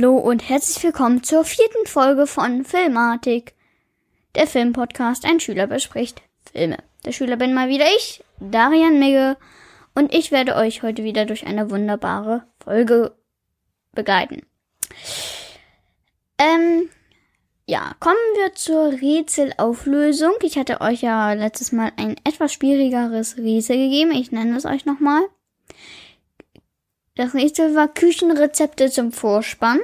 Hallo und herzlich willkommen zur vierten Folge von Filmatik. Der Filmpodcast, ein Schüler bespricht Filme. Der Schüler bin mal wieder ich, Darian Migge, und ich werde euch heute wieder durch eine wunderbare Folge begleiten. Ähm, ja, kommen wir zur Rätselauflösung. Ich hatte euch ja letztes Mal ein etwas schwierigeres Rätsel gegeben. Ich nenne es euch nochmal. Das Rätsel war Küchenrezepte zum Vorspann.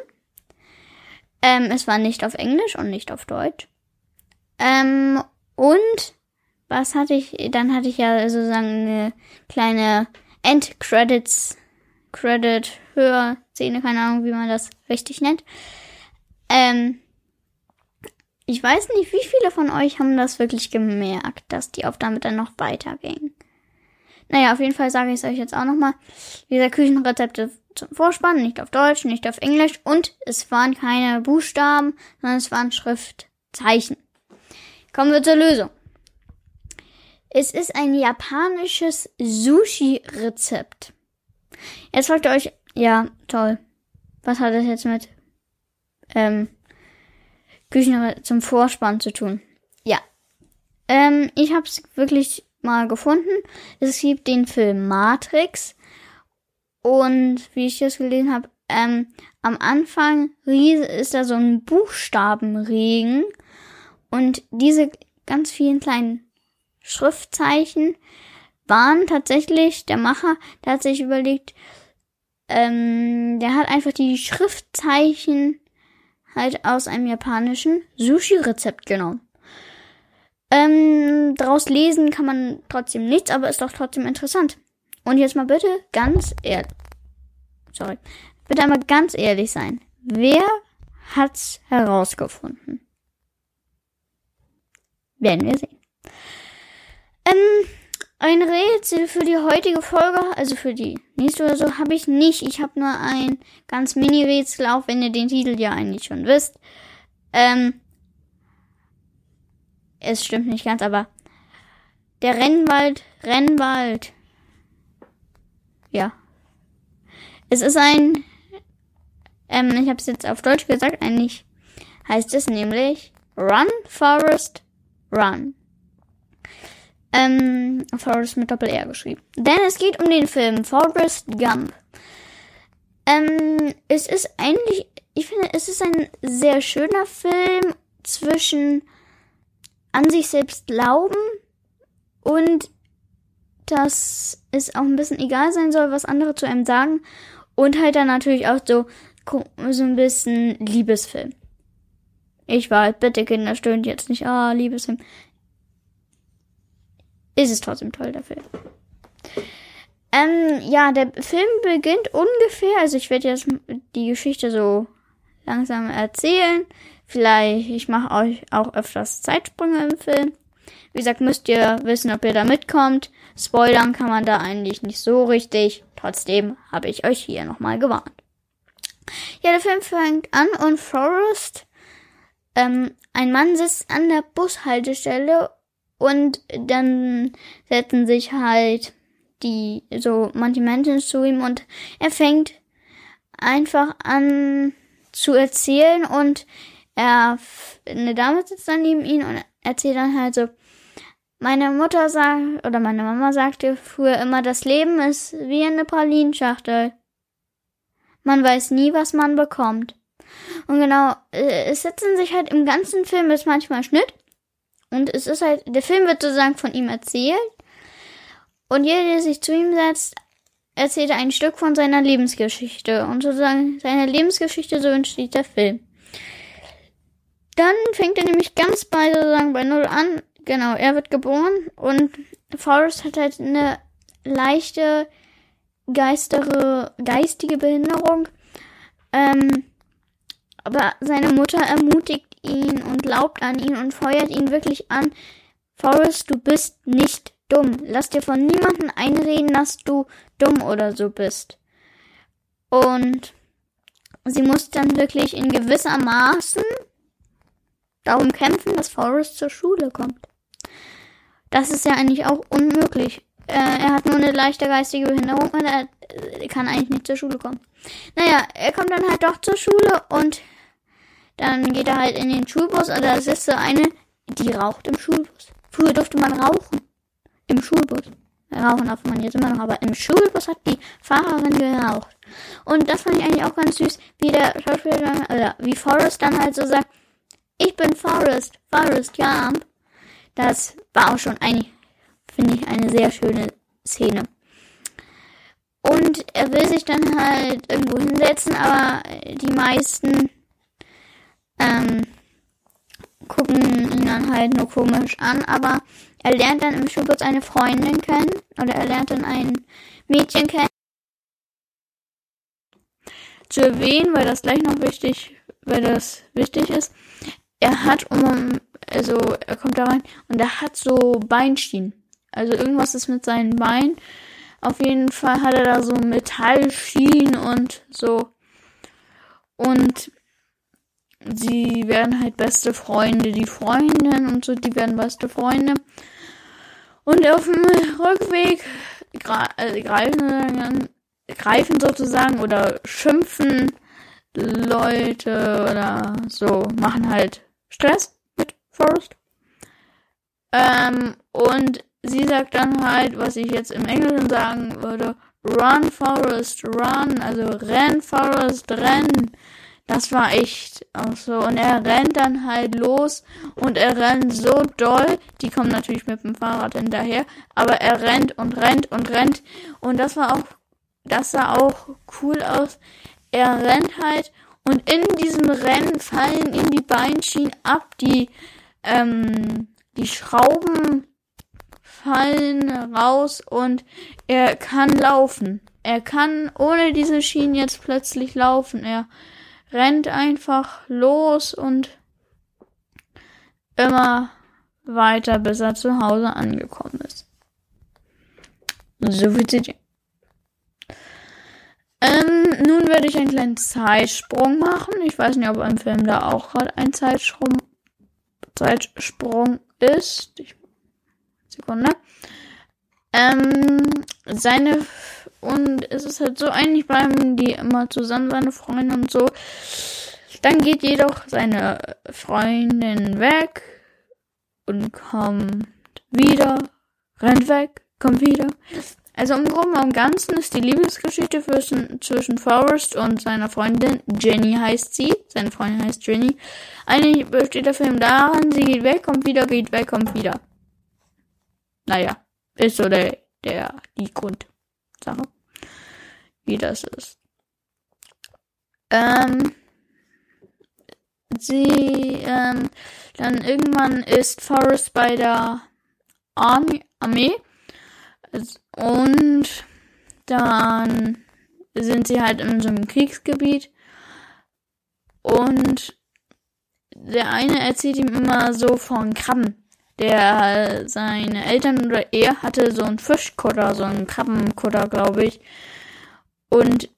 Ähm, es war nicht auf Englisch und nicht auf Deutsch. Ähm, und was hatte ich? Dann hatte ich ja sozusagen eine kleine Endcredits, Credit, Hörszene, keine Ahnung, wie man das richtig nennt. Ähm, ich weiß nicht, wie viele von euch haben das wirklich gemerkt, dass die Aufnahme dann noch weiterging. Naja, auf jeden Fall sage ich es euch jetzt auch nochmal. Dieser Küchenrezepte zum Vorspann, nicht auf Deutsch, nicht auf Englisch und es waren keine Buchstaben, sondern es waren Schriftzeichen. Kommen wir zur Lösung. Es ist ein japanisches Sushi-Rezept. Jetzt fragt ihr euch, ja, toll. Was hat das jetzt mit ähm, Küchen zum Vorspann zu tun? Ja. Ähm, ich habe es wirklich mal gefunden. Es gibt den Film Matrix. Und wie ich das gelesen habe, ähm, am Anfang ist da so ein Buchstabenregen. Und diese ganz vielen kleinen Schriftzeichen waren tatsächlich, der Macher, der hat sich überlegt, ähm, der hat einfach die Schriftzeichen halt aus einem japanischen Sushi-Rezept genommen. Ähm, daraus lesen kann man trotzdem nichts, aber ist doch trotzdem interessant. Und jetzt mal bitte ganz ehrlich. Sorry. Bitte einmal ganz ehrlich sein. Wer hat's herausgefunden? Werden wir sehen. Ähm, ein Rätsel für die heutige Folge, also für die nächste oder so, habe ich nicht. Ich habe nur ein ganz Mini-Rätsel, auch wenn ihr den Titel ja eigentlich schon wisst. Ähm, es stimmt nicht ganz, aber der Rennwald, Rennwald. Ja. Es ist ein, ähm, ich habe es jetzt auf Deutsch gesagt, eigentlich heißt es nämlich Run, Forest, Run. Ähm, Forest mit Doppel-R geschrieben. Denn es geht um den Film Forrest Gump. Ähm, es ist eigentlich, ich finde, es ist ein sehr schöner Film zwischen an sich selbst glauben und dass es auch ein bisschen egal sein soll, was andere zu einem sagen. Und halt dann natürlich auch so, so ein bisschen Liebesfilm. Ich war halt, bitte Kinder, stöhnt jetzt nicht, ah, Liebesfilm. Ist es trotzdem toll, der Film. Ähm, ja, der Film beginnt ungefähr, also ich werde jetzt die Geschichte so langsam erzählen. Vielleicht, ich mache euch auch öfters Zeitsprünge im Film. Wie gesagt, müsst ihr wissen, ob ihr da mitkommt. Spoilern kann man da eigentlich nicht so richtig. Trotzdem habe ich euch hier nochmal gewarnt. Ja, der Film fängt an und Forrest, ähm, ein Mann sitzt an der Bushaltestelle und dann setzen sich halt die, so manche Menschen zu ihm und er fängt einfach an zu erzählen und er, eine Dame sitzt dann neben ihm und erzählt dann halt so, meine Mutter sagt, oder meine Mama sagte früher immer, das Leben ist wie eine Pralinschachtel. Man weiß nie, was man bekommt. Und genau, äh, es setzen sich halt im ganzen Film ist manchmal Schnitt. Und es ist halt, der Film wird sozusagen von ihm erzählt. Und jeder, der sich zu ihm setzt, erzählt ein Stück von seiner Lebensgeschichte. Und sozusagen seine Lebensgeschichte, so entsteht der Film. Dann fängt er nämlich ganz bei sozusagen bei Null an. Genau, er wird geboren und Forrest hat halt eine leichte geistere, geistige Behinderung. Ähm, aber seine Mutter ermutigt ihn und glaubt an ihn und feuert ihn wirklich an. Forrest, du bist nicht dumm. Lass dir von niemandem einreden, dass du dumm oder so bist. Und sie muss dann wirklich in gewisser Maßen darum kämpfen, dass Forrest zur Schule kommt. Das ist ja eigentlich auch unmöglich. äh, er hat nur eine leichte geistige Behinderung und er äh, kann eigentlich nicht zur Schule kommen. Naja, er kommt dann halt doch zur Schule und dann geht er halt in den Schulbus und da sitzt so eine, die raucht im Schulbus. Früher durfte man rauchen. Im Schulbus. Rauchen darf man jetzt immer noch, aber im Schulbus hat die Fahrerin geraucht. Und das fand ich eigentlich auch ganz süß, wie der Schauspieler, oder wie Forrest dann halt so sagt, ich bin Forrest, Forrest Gump. Das war auch schon eigentlich, finde ich, eine sehr schöne Szene. Und er will sich dann halt irgendwo hinsetzen, aber die meisten ähm, gucken ihn dann halt nur komisch an, aber er lernt dann im Schulbus eine Freundin kennen oder er lernt dann ein Mädchen kennen. Zu erwähnen, weil das gleich noch wichtig, weil das wichtig ist. Er hat um, also er kommt da rein und er hat so Beinschienen. Also irgendwas ist mit seinen Beinen. Auf jeden Fall hat er da so Metallschienen und so. Und sie werden halt beste Freunde. Die Freundin und so, die werden beste Freunde. Und auf dem Rückweg äh, greifen, greifen sozusagen oder schimpfen Leute oder so, machen halt Stress mit Forrest. Ähm, und sie sagt dann halt, was ich jetzt im Englischen sagen würde, Run Forest, run, also renn Forest, renn. Das war echt auch so. Und er rennt dann halt los und er rennt so doll. Die kommen natürlich mit dem Fahrrad hinterher, aber er rennt und rennt und rennt. Und das war auch, das sah auch cool aus. Er rennt halt und in diesem Rennen fallen ihm die Beinschienen ab, die, ähm, die Schrauben fallen raus und er kann laufen. Er kann ohne diese Schienen jetzt plötzlich laufen. Er rennt einfach los und immer weiter, bis er zu Hause angekommen ist. So viel zu dir. Ähm, nun werde ich einen kleinen Zeitsprung machen. Ich weiß nicht, ob im Film da auch gerade ein Zeitsprung, Zeitsprung ist. Ich, Sekunde. Ähm, seine und es ist halt so, eigentlich bleiben die immer zusammen, seine Freunde und so. Dann geht jedoch seine Freundin weg und kommt wieder, rennt weg, kommt wieder. Also im Groben und Ganzen ist die Liebesgeschichte zwischen, zwischen Forrest und seiner Freundin, Jenny heißt sie, seine Freundin heißt Jenny. Eigentlich besteht der Film daran, sie geht weg, kommt wieder, geht weg, kommt wieder. Naja, ist so der, der, die Grundsache wie das ist. Ähm, sie, ähm, dann irgendwann ist Forrest bei der Army, Armee und dann sind sie halt in so einem Kriegsgebiet und der eine erzählt ihm immer so von Krabben. Der, seine Eltern oder er hatte so einen Fischkutter, so einen Krabbenkutter, glaube ich. Und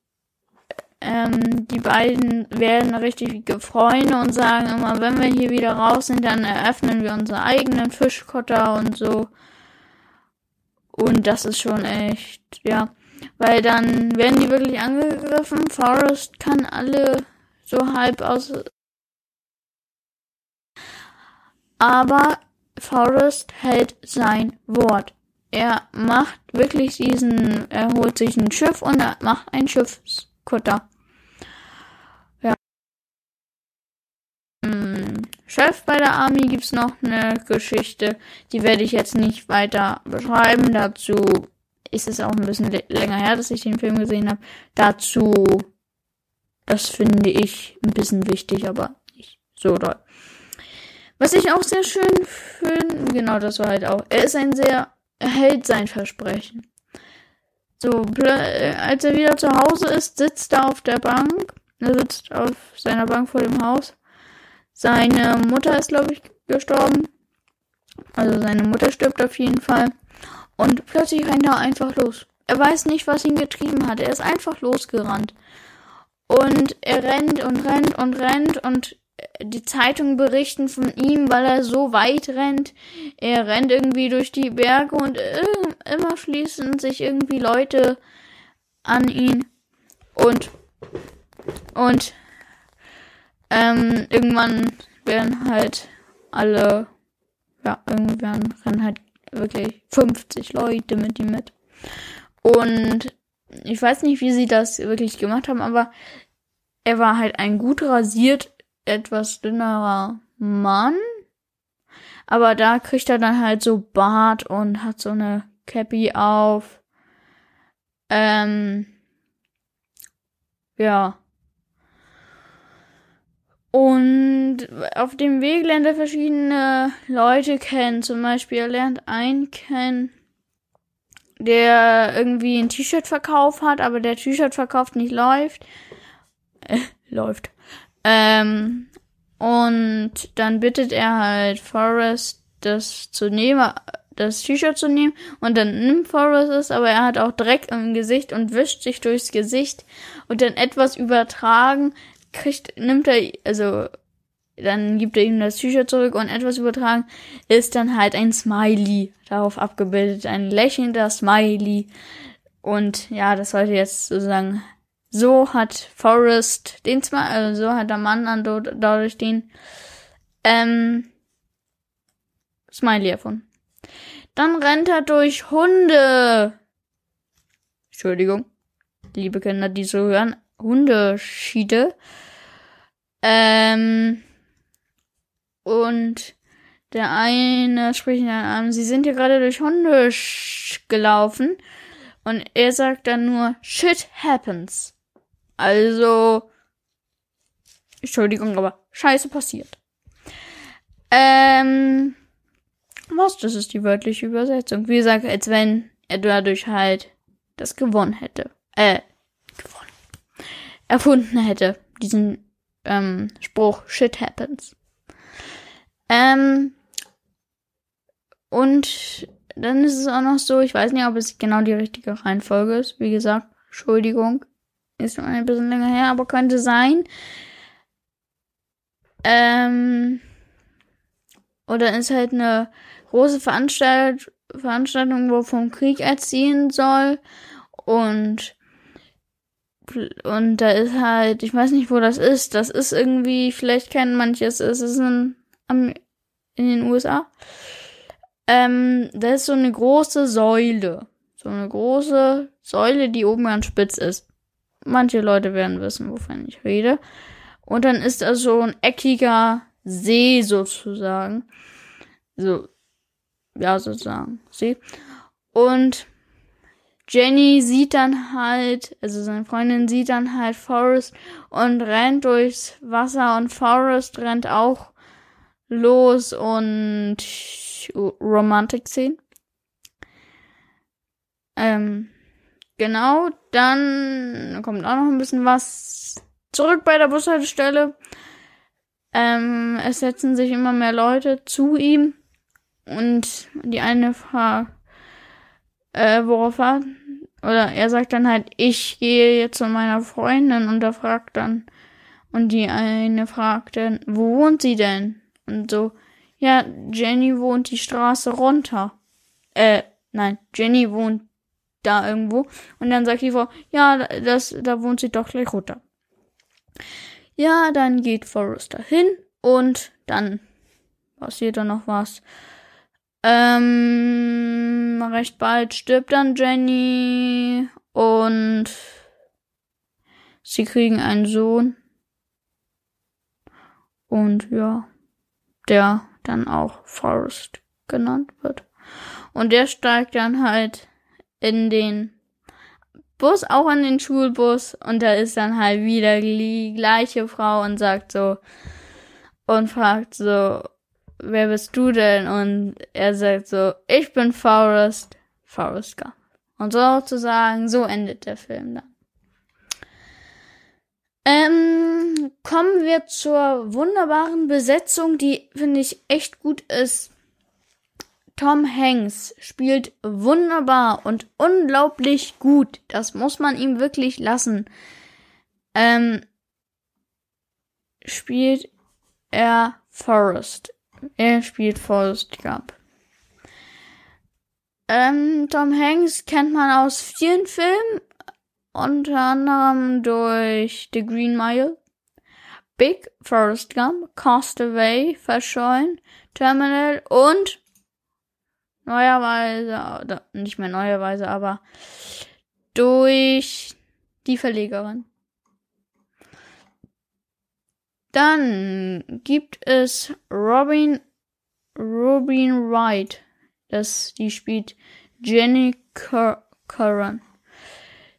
ähm, die beiden werden richtige Freunde und sagen immer, wenn wir hier wieder raus sind, dann eröffnen wir unsere eigenen Fischkotter und so. Und das ist schon echt, ja. Weil dann werden die wirklich angegriffen. Forrest kann alle so halb aus. Aber Forrest hält sein Wort er macht wirklich diesen, er holt sich ein Schiff und er macht einen Schiffskutter. Ja. Hm, Chef bei der Army gibt's noch eine Geschichte, die werde ich jetzt nicht weiter beschreiben. Dazu ist es auch ein bisschen länger her, dass ich den Film gesehen habe. Dazu, das finde ich ein bisschen wichtig, aber nicht so doll. Was ich auch sehr schön finde, genau das war halt auch, er ist ein sehr er hält sein Versprechen. So, als er wieder zu Hause ist, sitzt er auf der Bank. Er sitzt auf seiner Bank vor dem Haus. Seine Mutter ist, glaube ich, gestorben. Also seine Mutter stirbt auf jeden Fall. Und plötzlich rennt er einfach los. Er weiß nicht, was ihn getrieben hat. Er ist einfach losgerannt. Und er rennt und rennt und rennt und die Zeitungen berichten von ihm, weil er so weit rennt. Er rennt irgendwie durch die Berge und immer schließen sich irgendwie Leute an ihn. Und, und, ähm, irgendwann werden halt alle, ja, irgendwann rennen halt wirklich 50 Leute mit ihm mit. Und ich weiß nicht, wie sie das wirklich gemacht haben, aber er war halt ein gut rasiert, etwas dünnerer Mann. Aber da kriegt er dann halt so Bart und hat so eine Cappy auf. Ähm, ja. Und auf dem Weg lernt er verschiedene Leute kennen. Zum Beispiel er lernt einen kennen, der irgendwie ein T-Shirt-Verkauf hat, aber der T-Shirt-Verkauf nicht läuft. Äh, läuft. Ähm, und dann bittet er halt Forrest, das zu nehmen, das T-Shirt zu nehmen. Und dann nimmt Forrest es, aber er hat auch Dreck im Gesicht und wischt sich durchs Gesicht. Und dann etwas übertragen, kriegt, nimmt er, also dann gibt er ihm das T-Shirt zurück und etwas übertragen ist dann halt ein Smiley darauf abgebildet, ein lächelnder Smiley. Und ja, das sollte jetzt sozusagen, so hat Forrest den Smiley, also so hat der Mann dann dadurch den ähm, Smiley erfunden. Dann rennt er durch Hunde. Entschuldigung, liebe Kinder, die so hören, Hundeschiede. Ähm, und der eine spricht dann an, sie sind ja gerade durch Hunde gelaufen. Und er sagt dann nur, shit happens. Also, Entschuldigung, aber Scheiße passiert. Ähm, was? Das ist die wörtliche Übersetzung. Wie gesagt, als wenn er dadurch halt das gewonnen hätte. Äh, gewonnen. Erfunden hätte. Diesen ähm, Spruch, shit happens. Ähm, und dann ist es auch noch so, ich weiß nicht, ob es genau die richtige Reihenfolge ist. Wie gesagt, Entschuldigung, ist schon ein bisschen länger her, aber könnte sein. Ähm, oder ist halt eine große Veranstalt Veranstaltung, wo vom Krieg erziehen soll. Und und da ist halt, ich weiß nicht, wo das ist. Das ist irgendwie, vielleicht kennen manches, es ist in, in den USA. Ähm, da ist so eine große Säule. So eine große Säule, die oben ganz spitz ist. Manche Leute werden wissen, wovon ich rede. Und dann ist da so ein eckiger See sozusagen. So, ja, sozusagen, See. Und Jenny sieht dann halt, also seine Freundin sieht dann halt Forrest und rennt durchs Wasser und Forrest rennt auch los und Romantik-Szenen. Ähm, genau, dann kommt auch noch ein bisschen was zurück bei der Bushaltestelle. Ähm, es setzen sich immer mehr Leute zu ihm und die eine fragt, äh, worauf er, oder er sagt dann halt, ich gehe jetzt zu meiner Freundin und er fragt dann, und die eine fragt dann, wo wohnt sie denn? Und so, ja, Jenny wohnt die Straße runter. Äh, nein, Jenny wohnt da irgendwo. Und dann sagt die Frau, ja, das, da wohnt sie doch gleich runter. Ja, dann geht Forrest dahin und dann passiert da noch was. Ähm, recht bald stirbt dann Jenny und sie kriegen einen Sohn. Und ja, der dann auch Forrest genannt wird. Und der steigt dann halt in den Bus, auch in den Schulbus, und da ist dann halt wieder die gleiche Frau und sagt so, und fragt so, wer bist du denn? Und er sagt so, ich bin Forrest, Forrest Gump. Und sozusagen, so endet der Film dann. Ähm, kommen wir zur wunderbaren Besetzung, die finde ich echt gut ist. Tom Hanks spielt wunderbar und unglaublich gut. Das muss man ihm wirklich lassen. Ähm, spielt er Forrest. Er spielt Forrest Gump. Ähm, Tom Hanks kennt man aus vielen Filmen, unter anderem durch The Green Mile, Big, Forrest Gump, Castaway, Verschollen, Terminal und neuerweise, oder nicht mehr neuerweise, aber durch die Verlegerin. Dann gibt es Robin, Robin Wright. Das, die spielt Jenny Curran.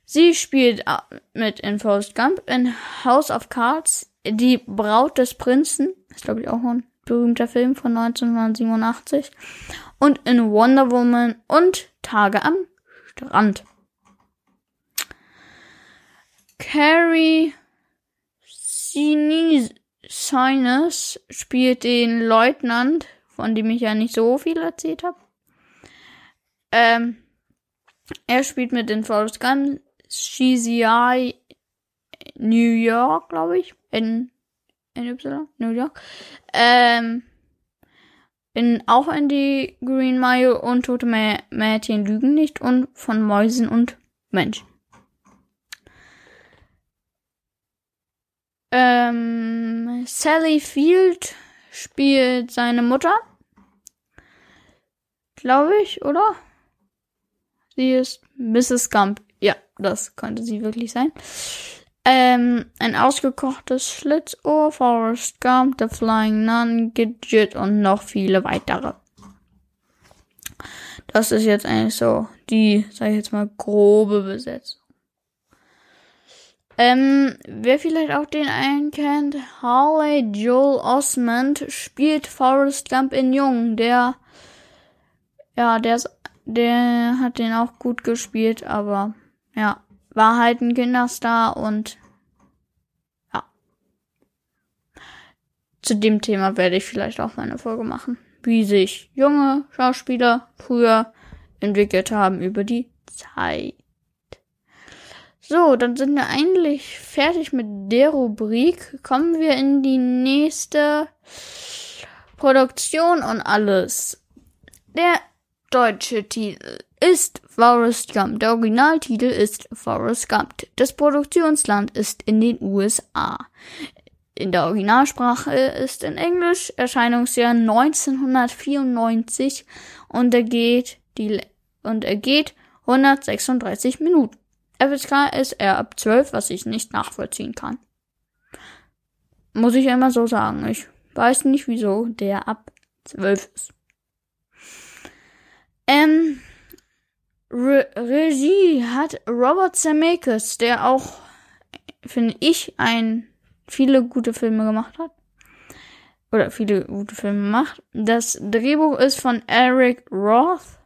Sie spielt mit in Forrest Gump in House of Cards, die Braut des Prinzen. ist glaube ich auch ein berühmter Film von 1987. Und in Wonder Woman und Tage am Strand. Carrie Sinise spielt den Leutnant, von dem ich ja nicht so viel erzählt habe. Ähm, er spielt mit den Forrest Gump, CCI New York, glaube ich, in NY, New York. Ähm, in, auch in die Green Mile und Tote Mädchen lügen nicht und von Mäusen und Menschen. Ähm, Sally Field spielt seine Mutter. Glaube ich, oder? Sie ist Mrs. Gump. Ja, das könnte sie wirklich sein. Ähm, ein ausgekochtes Schlitzohr, Forrest Gump, The Flying Nun, Gidget und noch viele weitere. Das ist jetzt eigentlich so die, sag ich jetzt mal, grobe Besetzung. Ähm, wer vielleicht auch den einen kennt, Harley Joel Osmond spielt Forrest Gump in Jung. Der, ja, der der hat den auch gut gespielt, aber ja, war halt ein Kinderstar und ja. Zu dem Thema werde ich vielleicht auch mal eine Folge machen, wie sich junge Schauspieler früher entwickelt haben über die Zeit. So, dann sind wir eigentlich fertig mit der Rubrik. Kommen wir in die nächste Produktion und alles. Der deutsche Titel ist Forrest Gump. Der Originaltitel ist Forrest Gump. Das Produktionsland ist in den USA. In der Originalsprache ist in Englisch Erscheinungsjahr 1994 und er geht die und er geht 136 Minuten. FSK ist er ab 12, was ich nicht nachvollziehen kann. Muss ich immer so sagen. Ich weiß nicht, wieso der ab 12 ist. Ähm, Re Regie hat Robert Zemeckis, der auch, finde ich, ein viele gute Filme gemacht hat. Oder viele gute Filme macht. Das Drehbuch ist von Eric Roth.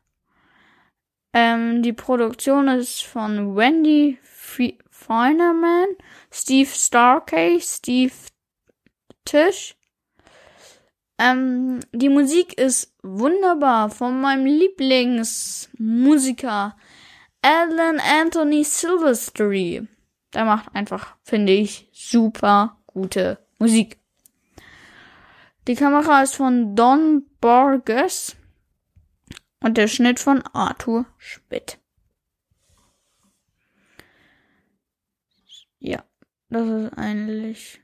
Ähm, die Produktion ist von Wendy Feinerman, Steve Starkey, Steve Tisch. Ähm, die Musik ist wunderbar von meinem Lieblingsmusiker Alan Anthony Silvestri. Der macht einfach, finde ich, super gute Musik. Die Kamera ist von Don Borges. Und der Schnitt von Arthur Schmidt. Ja, das ist eigentlich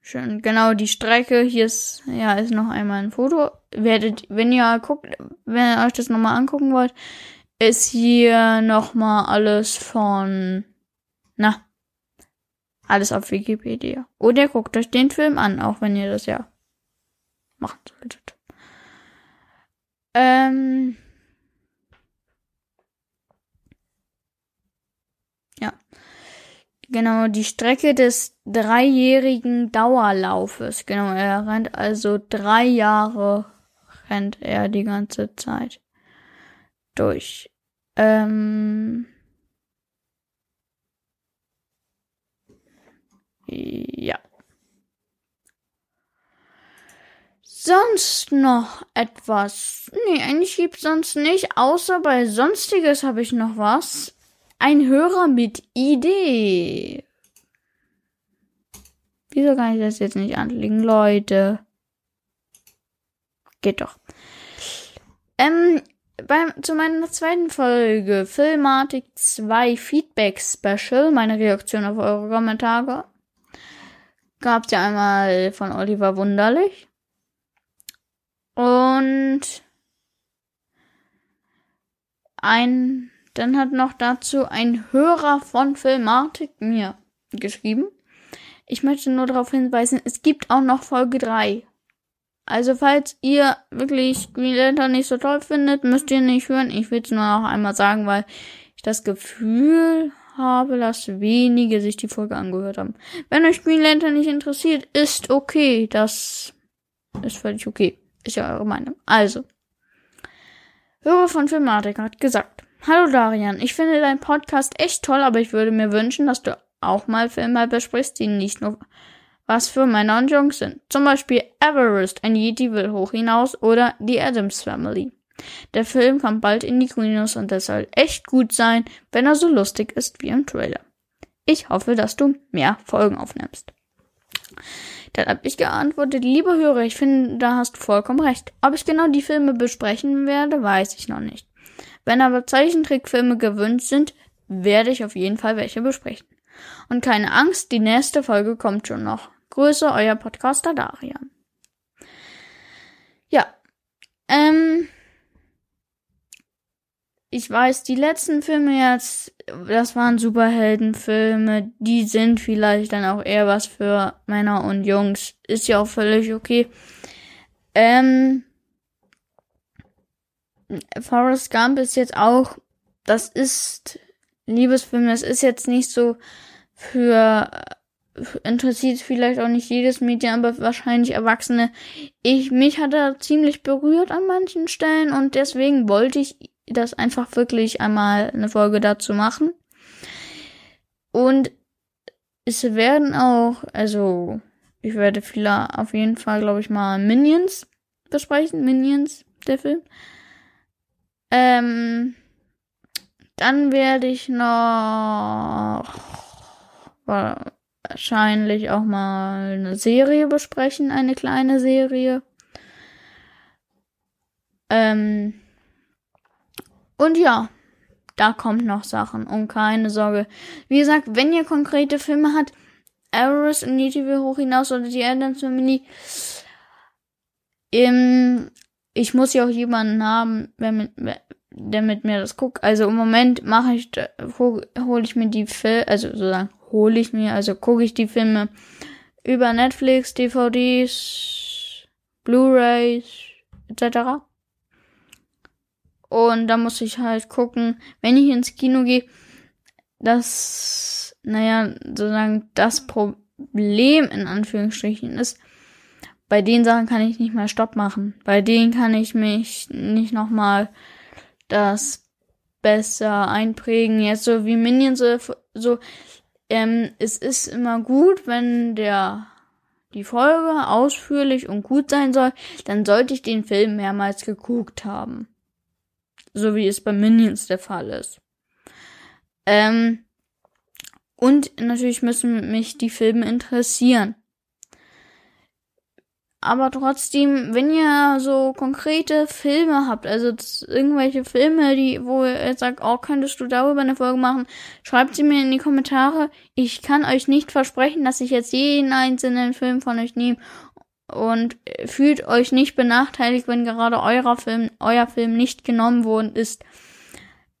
schön. Genau, die Strecke, hier ist, ja, ist noch einmal ein Foto. Werdet, wenn ihr guckt, wenn ihr euch das nochmal angucken wollt, ist hier nochmal alles von, na, alles auf Wikipedia. Oder guckt euch den Film an, auch wenn ihr das ja machen solltet. Ähm. Ja. Genau, die Strecke des dreijährigen Dauerlaufes. Genau, er rennt also drei Jahre, rennt er die ganze Zeit durch. Ähm. Ja. Sonst noch etwas? Nee, eigentlich gibt's sonst nicht, außer bei Sonstiges habe ich noch was. Ein Hörer mit Idee. Wieso kann ich das jetzt nicht anlegen, Leute? Geht doch. Ähm, beim, zu meiner zweiten Folge, Filmatik 2 Feedback Special, meine Reaktion auf eure Kommentare, gab es ja einmal von Oliver Wunderlich. Und ein, dann hat noch dazu ein Hörer von Filmatik mir geschrieben. Ich möchte nur darauf hinweisen, es gibt auch noch Folge 3. Also falls ihr wirklich Green Lantern nicht so toll findet, müsst ihr nicht hören. Ich will es nur noch einmal sagen, weil ich das Gefühl habe, dass wenige sich die Folge angehört haben. Wenn euch Green Lantern nicht interessiert, ist okay. Das ist völlig okay. Ist ja eure Meinung. Also. Hörer von Filmatik hat gesagt. Hallo Darian, ich finde dein Podcast echt toll, aber ich würde mir wünschen, dass du auch mal Filme besprichst, die nicht nur was für Männer und Jungs sind. Zum Beispiel Everest, ein Yeti will hoch hinaus oder The Adams Family. Der Film kommt bald in die Kinos und es soll echt gut sein, wenn er so lustig ist wie im Trailer. Ich hoffe, dass du mehr Folgen aufnimmst. Dann habe ich geantwortet, liebe Hörer, ich finde, da hast du vollkommen recht. Ob ich genau die Filme besprechen werde, weiß ich noch nicht. Wenn aber Zeichentrickfilme gewünscht sind, werde ich auf jeden Fall welche besprechen. Und keine Angst, die nächste Folge kommt schon noch. Grüße, euer Podcaster Darian. Ja, ähm, ich weiß, die letzten Filme jetzt, das waren Superheldenfilme, die sind vielleicht dann auch eher was für Männer und Jungs. Ist ja auch völlig okay. Ähm, Forrest Gump ist jetzt auch, das ist Liebesfilm, das ist jetzt nicht so für interessiert vielleicht auch nicht jedes Mädchen, aber wahrscheinlich Erwachsene. Ich mich hat er ziemlich berührt an manchen Stellen und deswegen wollte ich das einfach wirklich einmal eine Folge dazu machen. Und es werden auch, also ich werde viele auf jeden Fall, glaube ich mal Minions besprechen, Minions der Film. Ähm, dann werde ich noch wahrscheinlich auch mal eine Serie besprechen, eine kleine Serie. Ähm, und ja, da kommt noch Sachen und keine Sorge. Wie gesagt, wenn ihr konkrete Filme habt, Everest und will hoch hinaus oder die Adams Family, ähm, ich muss ja auch jemanden haben, der mit, der mit mir das guckt. Also im Moment mache ich, hole ich mir die Filme, also sozusagen hole ich mir, also gucke ich die Filme über Netflix, DVDs, Blu-rays etc. Und da muss ich halt gucken, wenn ich ins Kino gehe, dass, naja, sozusagen das Problem in Anführungsstrichen ist, bei den Sachen kann ich nicht mehr Stopp machen. Bei denen kann ich mich nicht nochmal das besser einprägen. Jetzt so wie Minions so, ähm, es ist immer gut, wenn der die Folge ausführlich und gut sein soll, dann sollte ich den Film mehrmals geguckt haben. So wie es bei Minions der Fall ist. Ähm, und natürlich müssen mich die Filme interessieren aber trotzdem, wenn ihr so konkrete Filme habt, also irgendwelche Filme, die, wo ihr sagt, oh, könntest du darüber eine Folge machen, schreibt sie mir in die Kommentare. Ich kann euch nicht versprechen, dass ich jetzt jeden einzelnen Film von euch nehme und fühlt euch nicht benachteiligt, wenn gerade euer Film, euer Film nicht genommen worden ist.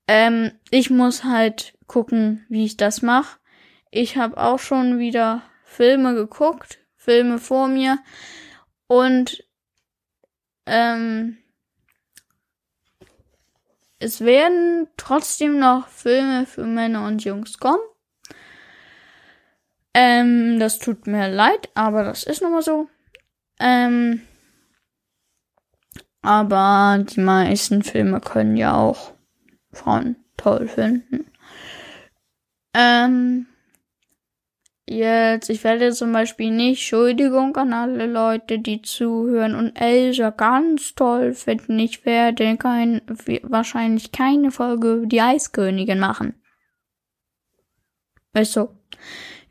Ähm, ich muss halt gucken, wie ich das mache. Ich habe auch schon wieder Filme geguckt, Filme vor mir. Und ähm, es werden trotzdem noch Filme für Männer und Jungs kommen. Ähm, das tut mir leid, aber das ist nun mal so. Ähm, aber die meisten Filme können ja auch Frauen toll finden. Ähm, Jetzt, ich werde zum Beispiel nicht Entschuldigung an alle Leute, die zuhören und Elsa ganz toll finden. Ich werde kein, wahrscheinlich keine Folge über die Eiskönigin machen. Ist so.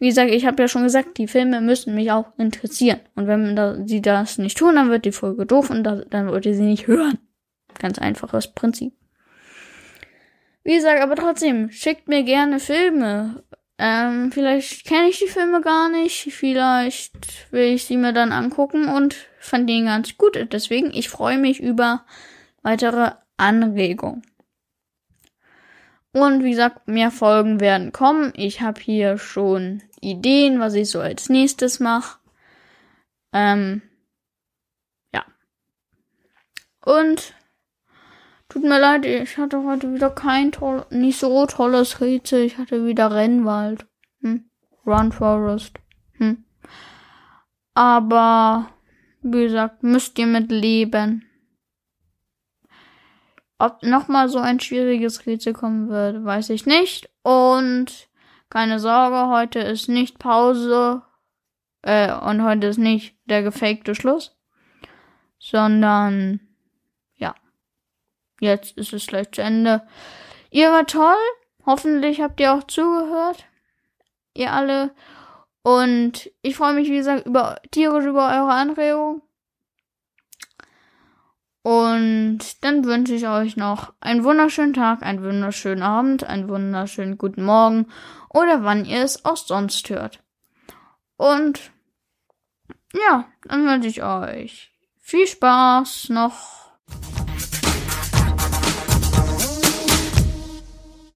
Wie gesagt, ich habe ja schon gesagt, die Filme müssen mich auch interessieren. Und wenn da, sie das nicht tun, dann wird die Folge doof und da, dann wollt ihr sie nicht hören. Ganz einfaches Prinzip. Wie gesagt, aber trotzdem, schickt mir gerne Filme. Ähm, vielleicht kenne ich die Filme gar nicht. Vielleicht will ich sie mir dann angucken und fand den ganz gut. Deswegen, ich freue mich über weitere Anregungen. Und wie gesagt, mehr Folgen werden kommen. Ich habe hier schon Ideen, was ich so als nächstes mache. Ähm, ja. Und tut mir leid, ich hatte heute wieder kein toll, nicht so tolles Rätsel. Ich hatte wieder Rennwald. Hm? Run Forest. Hm. Aber, wie gesagt, müsst ihr mit leben. Ob nochmal so ein schwieriges Rätsel kommen wird, weiß ich nicht. Und keine Sorge, heute ist nicht Pause. Äh, und heute ist nicht der gefakte Schluss. Sondern, ja. Jetzt ist es gleich zu Ende. Ihr war toll. Hoffentlich habt ihr auch zugehört. Ihr alle. Und ich freue mich, wie gesagt, über tierisch über eure Anregung. Und dann wünsche ich euch noch einen wunderschönen Tag, einen wunderschönen Abend, einen wunderschönen guten Morgen oder wann ihr es auch sonst hört. Und ja, dann wünsche ich euch viel Spaß noch